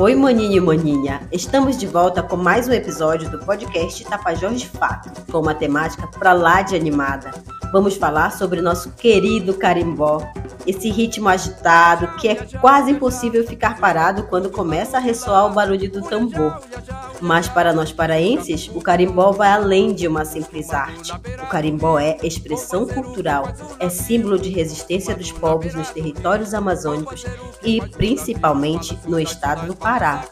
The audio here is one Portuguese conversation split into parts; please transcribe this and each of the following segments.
Oi, maninho e maninha! Estamos de volta com mais um episódio do podcast Tapajós de Fato, com uma temática pra lá de animada. Vamos falar sobre nosso querido carimbó, esse ritmo agitado que é quase impossível ficar parado quando começa a ressoar o barulho do tambor. Mas para nós paraenses, o carimbó vai além de uma simples arte. O carimbó é expressão cultural, é símbolo de resistência dos povos nos territórios amazônicos e principalmente no estado do Pará.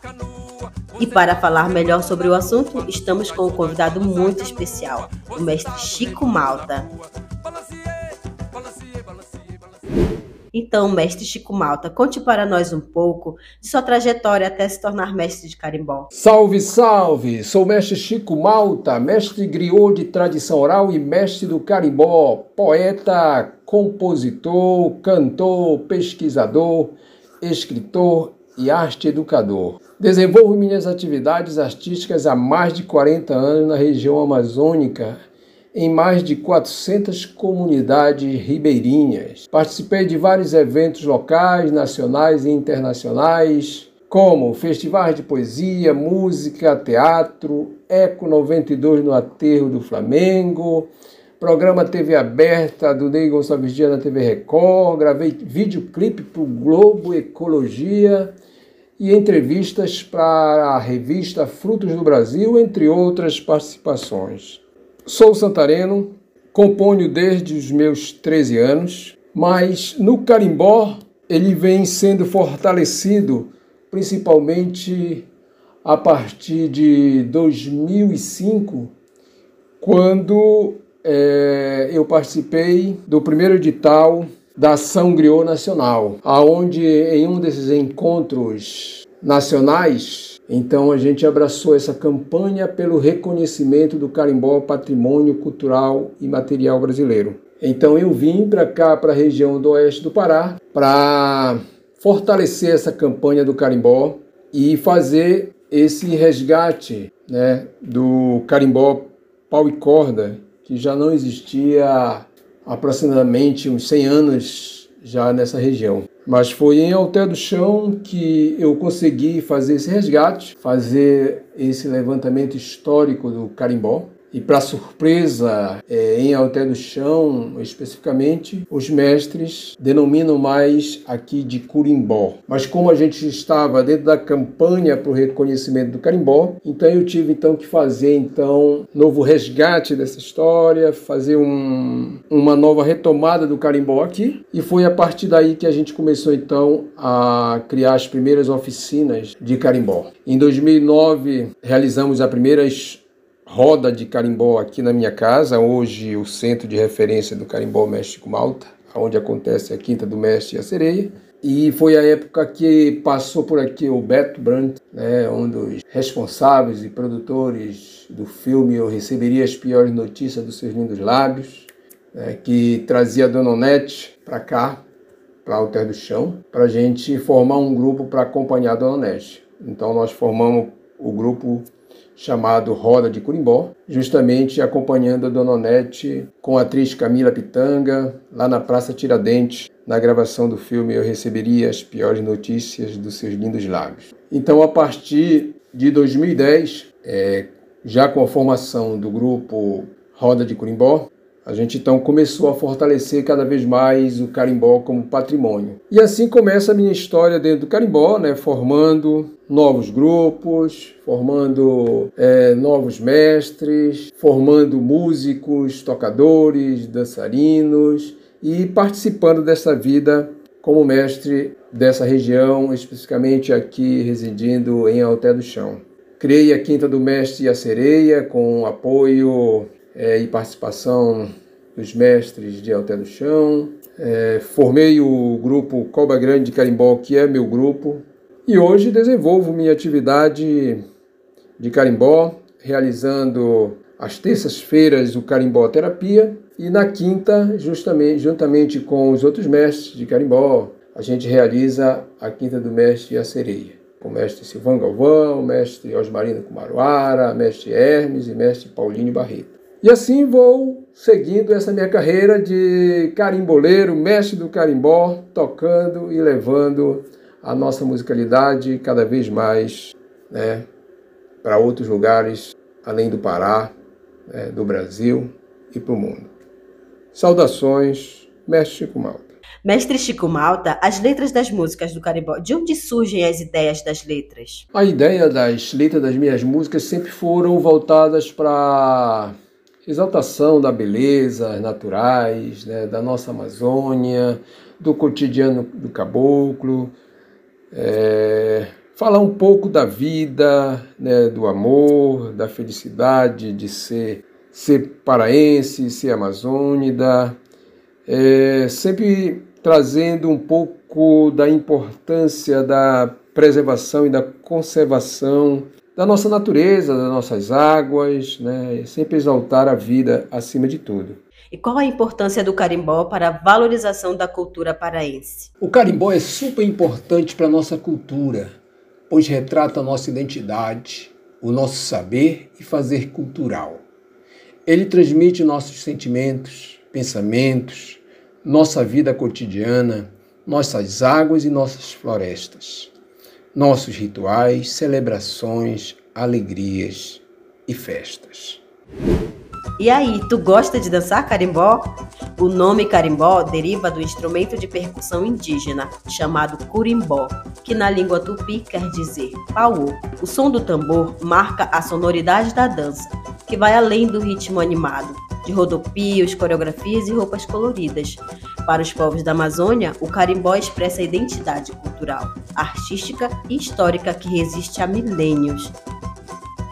E para falar melhor sobre o assunto, estamos com um convidado muito especial, o mestre Chico Malta. Então, mestre Chico Malta, conte para nós um pouco de sua trajetória até se tornar mestre de carimbó. Salve, salve! Sou mestre Chico Malta, mestre griot de tradição oral e mestre do carimbó, poeta, compositor, cantor, pesquisador, escritor e arte educador. Desenvolvo minhas atividades artísticas há mais de 40 anos na região amazônica em mais de 400 comunidades ribeirinhas. Participei de vários eventos locais, nacionais e internacionais, como festivais de poesia, música, teatro, Eco 92 no Aterro do Flamengo, programa TV aberta do Ney Gonçalves Dias na TV Record, gravei videoclipe para o Globo Ecologia e entrevistas para a revista Frutos do Brasil, entre outras participações. Sou santareno, componho desde os meus 13 anos, mas no carimbó ele vem sendo fortalecido principalmente a partir de 2005, quando é, eu participei do primeiro edital da Ação Griot Nacional, aonde em um desses encontros nacionais então a gente abraçou essa campanha pelo reconhecimento do carimbó patrimônio cultural e material brasileiro. Então eu vim para cá, para a região do oeste do Pará, para fortalecer essa campanha do carimbó e fazer esse resgate né, do carimbó pau e corda, que já não existia há aproximadamente uns 100 anos já nessa região. Mas foi em Alter do Chão que eu consegui fazer esse resgate, fazer esse levantamento histórico do carimbó. E para surpresa, é, em Alter do Chão, especificamente, os mestres denominam mais aqui de curimbó. Mas como a gente estava dentro da campanha para o reconhecimento do carimbó, então eu tive então que fazer então novo resgate dessa história, fazer um, uma nova retomada do carimbó aqui. E foi a partir daí que a gente começou então a criar as primeiras oficinas de carimbó. Em 2009 realizamos a primeira roda de carimbó aqui na minha casa, hoje o centro de referência do carimbó México Malta, onde acontece a Quinta do Mestre e a Sereia. E foi a época que passou por aqui o Beto Brandt, né, um dos responsáveis e produtores do filme Eu Receberia as Piores Notícias dos Seus Lindos Lábios, né, que trazia a Dona Onete para cá, para Alter do Chão, para a gente formar um grupo para acompanhar a Dona Onete. Então nós formamos o grupo chamado Roda de Curimbó, justamente acompanhando a Dona Onete com a atriz Camila Pitanga, lá na Praça Tiradentes, na gravação do filme Eu Receberia as Piores Notícias dos Seus Lindos Lábios. Então, a partir de 2010, é, já com a formação do grupo Roda de Curimbó, a gente então começou a fortalecer cada vez mais o carimbó como patrimônio. E assim começa a minha história dentro do carimbó, né, formando novos grupos, formando é, novos mestres, formando músicos, tocadores, dançarinos e participando dessa vida como mestre dessa região, especificamente aqui residindo em Alté do Chão. Criei a Quinta do Mestre e a Sereia com apoio é, e participação dos mestres de Alté do Chão. É, formei o grupo Coba Grande de Carimbó, que é meu grupo, e hoje desenvolvo minha atividade de carimbó, realizando às terças-feiras o carimbó terapia e na quinta, justamente juntamente com os outros mestres de carimbó, a gente realiza a quinta do mestre e a sereia. Com o mestre Silvão Galvão, mestre Osmarino Kumaruara, mestre Hermes e mestre Paulinho Barreto. E assim vou seguindo essa minha carreira de carimboleiro, mestre do carimbó, tocando e levando a nossa musicalidade cada vez mais né, para outros lugares além do Pará, né, do Brasil e para o mundo. Saudações, Mestre Chico Malta. Mestre Chico Malta, as letras das músicas do Carimbó, de onde surgem as ideias das letras? A ideia das letras das minhas músicas sempre foram voltadas para exaltação da beleza naturais, né, da nossa Amazônia, do cotidiano do caboclo, é, falar um pouco da vida, né, do amor, da felicidade de ser, ser paraense, ser amazônida, é, sempre trazendo um pouco da importância da preservação e da conservação da nossa natureza, das nossas águas, né, sempre exaltar a vida acima de tudo. E qual a importância do carimbó para a valorização da cultura paraense? O carimbó é super importante para a nossa cultura, pois retrata a nossa identidade, o nosso saber e fazer cultural. Ele transmite nossos sentimentos, pensamentos, nossa vida cotidiana, nossas águas e nossas florestas, nossos rituais, celebrações, alegrias e festas. E aí, tu gosta de dançar carimbó? O nome carimbó deriva do instrumento de percussão indígena chamado curimbó, que na língua tupi quer dizer pauô. O som do tambor marca a sonoridade da dança, que vai além do ritmo animado, de rodopios, coreografias e roupas coloridas. Para os povos da Amazônia, o carimbó expressa a identidade cultural, artística e histórica que resiste há milênios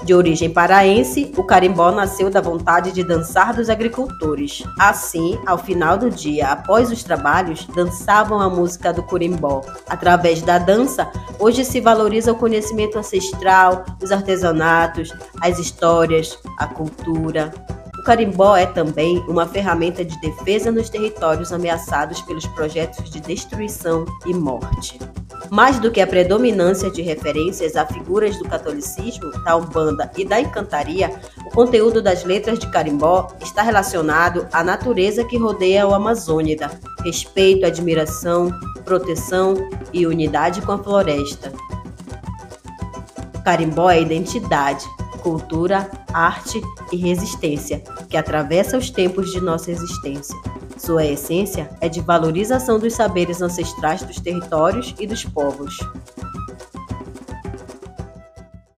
de origem paraense, o carimbó nasceu da vontade de dançar dos agricultores. Assim, ao final do dia, após os trabalhos, dançavam a música do curimbó. Através da dança, hoje se valoriza o conhecimento ancestral, os artesanatos, as histórias, a cultura. Carimbó é também uma ferramenta de defesa nos territórios ameaçados pelos projetos de destruição e morte. Mais do que a predominância de referências a figuras do catolicismo, da Umbanda e da encantaria, o conteúdo das letras de carimbó está relacionado à natureza que rodeia o Amazônida, respeito, admiração, proteção e unidade com a floresta. Carimbó é identidade, cultura, arte e resistência que atravessa os tempos de nossa existência. Sua essência é de valorização dos saberes ancestrais dos territórios e dos povos.